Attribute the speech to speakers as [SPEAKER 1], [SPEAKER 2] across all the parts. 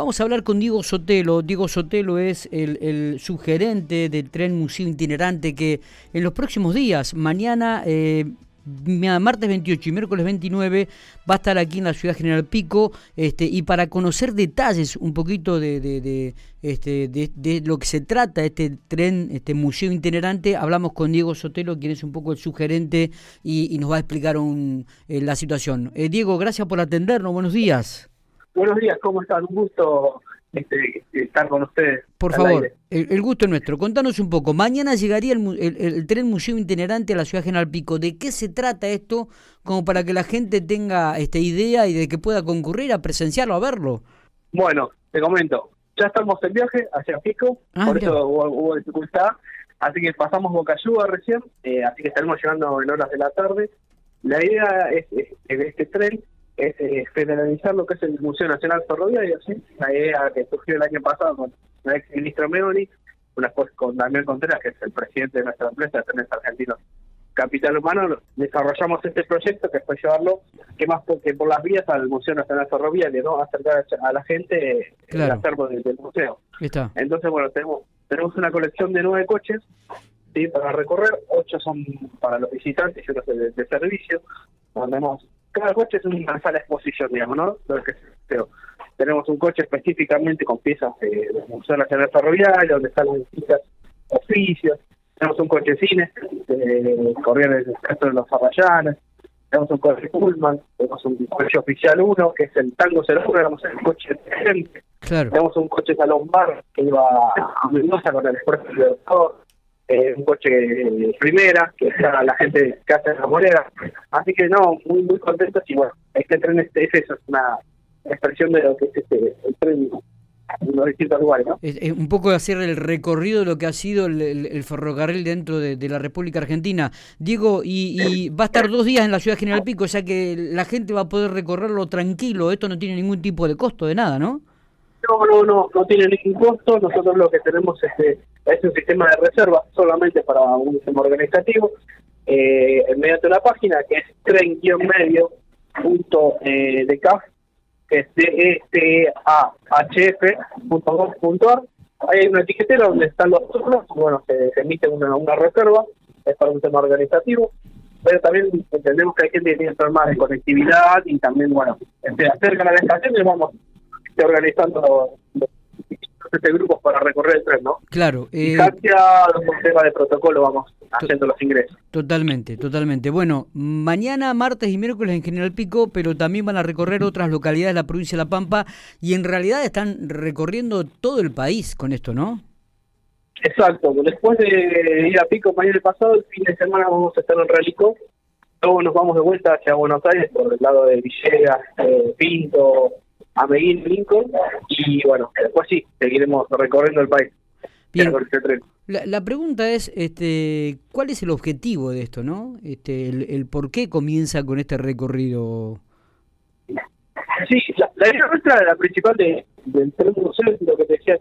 [SPEAKER 1] Vamos a hablar con Diego Sotelo. Diego Sotelo es el, el del tren Museo Itinerante que en los próximos días, mañana... Eh, martes 28 y miércoles 29 va a estar aquí en la ciudad General Pico este, y para conocer detalles un poquito de, de, este, de, lo que se trata este tren, este museo itinerante, hablamos con Diego Sotelo, quien es un poco el sugerente y, nos va a explicar un, eh, la situación. Eh, Diego, gracias por atendernos, buenos días.
[SPEAKER 2] Buenos días, ¿cómo están? Un gusto este, estar con ustedes.
[SPEAKER 1] Por favor, el, gusto es nuestro. Contanos un poco. Mañana llegaría el, tren museo itinerante a la ciudad General Pico. ¿De qué se trata esto? Como para que la gente tenga esta idea y de que pueda concurrir a presenciarlo, a verlo.
[SPEAKER 2] Bueno, te comento. Ya estamos en viaje hacia Pico, ah, por eso hubo, dificultad. Así que pasamos Bocayuga recién, eh, así que estaremos llegando en horas de la tarde. La idea es, es, es este tren es federalizar lo que es el Museo Nacional Ferroviario, ¿sí? la idea que surgió el año pasado con el ex ministro Meoni, una cosa con Damián Contreras, que es el presidente de nuestra empresa, Trenes Argentinos Capital Humano, desarrollamos este proyecto que fue llevarlo, que más porque por las vías al Museo Nacional Ferroviario, ¿no? Acercar a la gente el acervo del, museo. Entonces, bueno, tenemos tenemos una colección de nueve coches ¿sí? para recorrer, ocho son para los visitantes y otros de, de servicio. Cada coche es una sala de exposición, digamos, ¿no? Pero tenemos un coche específicamente con piezas de, de Museo Nacional Ferroviario, donde están los distintos oficios. Tenemos un coche cine, de Corrieres del Centro de los Farrayanes. Tenemos un coche Pullman, tenemos un coche oficial 1, que es el Tango 01, tenemos el coche de Claro. Tenemos un coche Salón Bar, que iba a Mendoza con el esfuerzo del doctor eh, un coche primera, que está la gente que hace la moneda. Así que no, muy muy contentos y bueno, este tren este, es eso, es una expresión de lo que es este, el tren en los lugares, ¿no?
[SPEAKER 1] Es, un poco hacer el recorrido de lo que ha sido el, ferrocarril dentro de, la República Argentina. Diego, y, va a estar dos días en la ciudad General Pico, o sea que la gente va a poder recorrerlo tranquilo, esto no tiene ningún tipo de costo de nada, ¿no?
[SPEAKER 2] No, no, no, no tiene ningún costo. Nosotros lo que tenemos es, eh, es un sistema de reserva solamente para un sistema organizativo, eh, mediante una página que es tren-medio punto eh, de CAF, que es d-e-t-a-h-f.gov.ar. Ahí hay una etiquetera donde están los turnos, bueno, se, emite una, una reserva, es para un tema organizativo, pero también entendemos que hay gente que tiene problemas de conectividad y también, bueno, se acercan a la estación y vamos organizando este grupos para recorrer el tren, ¿no?
[SPEAKER 1] Claro.
[SPEAKER 2] Eh, un tema de protocolo vamos haciendo los ingresos.
[SPEAKER 1] Totalmente, totalmente. Bueno, mañana, martes y miércoles en General Pico, pero también van a recorrer otras localidades de la provincia de La Pampa y en realidad están recorriendo todo el país con esto, ¿no?
[SPEAKER 2] Exacto. Después de ir a Pico mañana pasado, el fin de semana vamos a estar en Relicó. Luego nos vamos de vuelta hacia Buenos Aires por el lado de Villegas, eh, Pinto, Medellín, Lincoln, y bueno, después sí, seguiremos recorriendo el país.
[SPEAKER 1] Bien. La, la, pregunta es, este, ¿cuál es el objetivo de esto, no? Este, el, por qué comienza con este recorrido.
[SPEAKER 2] Sí, la, idea nuestra, la principal de, del tren museo, es lo que te decía,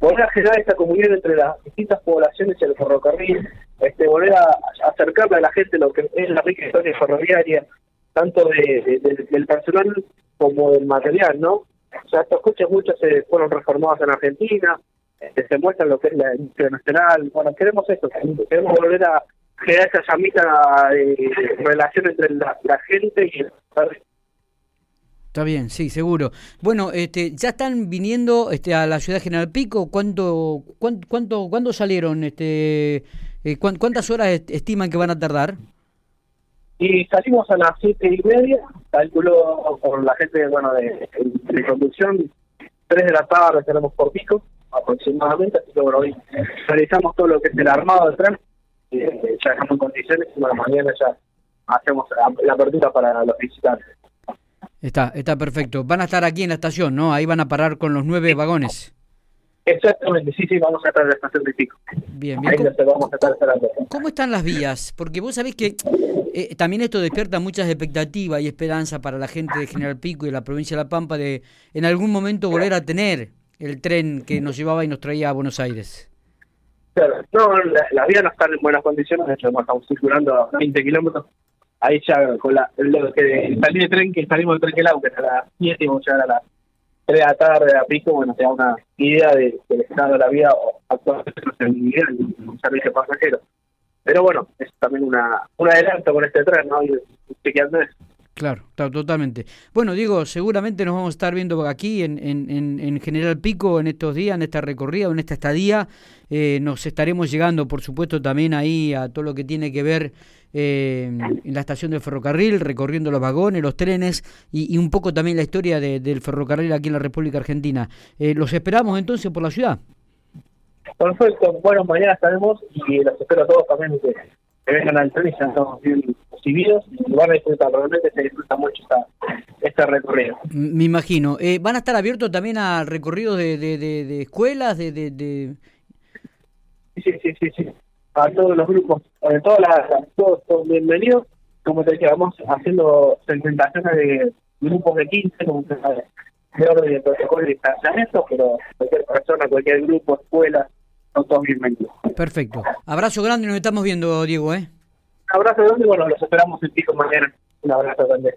[SPEAKER 2] volver a generar esta comunión entre las distintas poblaciones y el ferrocarril, este, volver a, acercarle a la gente lo que es la rica historia ferroviaria, tanto de, del personal como del material, ¿no? O sea, estos coches muchos se fueron reformados en Argentina, este, se muestran lo que es la industria nacional. Bueno, queremos esto, queremos volver a crear esa llamita de relación entre la, gente y el
[SPEAKER 1] Está bien, sí, seguro. Bueno, este, ya están viniendo este, a la ciudad General Pico. ¿Cuánto, cuánto, cuánto, cuándo salieron? Este, eh, ¿Cuántas horas estiman que van a tardar?
[SPEAKER 2] Y salimos a las siete y media, calculo por la gente bueno de, de conducción, tres de la tarde tenemos por pico aproximadamente, así que bueno, hoy realizamos todo lo que es el armado del tren, eh, ya estamos en condiciones y bueno, mañana ya hacemos la apertura para los visitantes.
[SPEAKER 1] Está, está perfecto. Van a estar aquí en la estación, ¿no? Ahí van a parar con los nueve vagones.
[SPEAKER 2] Exactamente, sí, sí, vamos a estar en la estación de Pico.
[SPEAKER 1] Bien, bien.
[SPEAKER 2] Ahí vamos a estar esperando.
[SPEAKER 1] ¿Cómo están las vías? Porque vos sabés que eh, también esto despierta muchas expectativas y esperanza para la gente de General Pico y de la provincia de La Pampa de en algún momento volver a tener el tren que nos llevaba y nos traía a Buenos Aires.
[SPEAKER 2] Claro, no, las vías no están en buenas condiciones, de hecho estamos circulando a 20 kilómetros. Ahí ya con la, el, que salí de tren, que salimos del tren que que es a las 7 y vamos a llegar a las 3 de la tarde a pico, bueno, te da una idea de, del estado de la vida actualmente en un servicio pasajero. Pero bueno, es también una, un adelanto con este tren, ¿no? Y chequeando eso.
[SPEAKER 1] Claro, totalmente. Bueno, digo, seguramente nos vamos a estar viendo aquí en, en, en General Pico en estos días, en esta recorrida, en esta estadía. Eh, nos estaremos llegando, por supuesto, también ahí a todo lo que tiene que ver eh, en la estación del ferrocarril, recorriendo los vagones, los trenes y, un poco también la historia del ferrocarril aquí en la República Argentina. Eh, ¿Los esperamos entonces por la ciudad?
[SPEAKER 2] Perfecto, bueno, mañana estaremos y los espero a todos también que, vengan al tren y todos bien recibidos y van a disfrutar, realmente se disfruta mucho esta, este recorrido.
[SPEAKER 1] Me imagino. Eh, ¿Van a estar abiertos también a recorridos de, de, de, escuelas? de, de,
[SPEAKER 2] Sí, sí, sí, sí. A todos los grupos, a todas las, todos, todos bienvenidos. Como te decía, vamos haciendo segmentaciones de grupos de 15, como de orden de protocolo y distanciamiento, pero cualquier persona, cualquier grupo, escuela, son todos bienvenidos.
[SPEAKER 1] Perfecto. Abrazo grande, nos estamos viendo, Diego, ¿eh?
[SPEAKER 2] Un abrazo grande y bueno, los esperamos en Pico mañana. Un abrazo grande.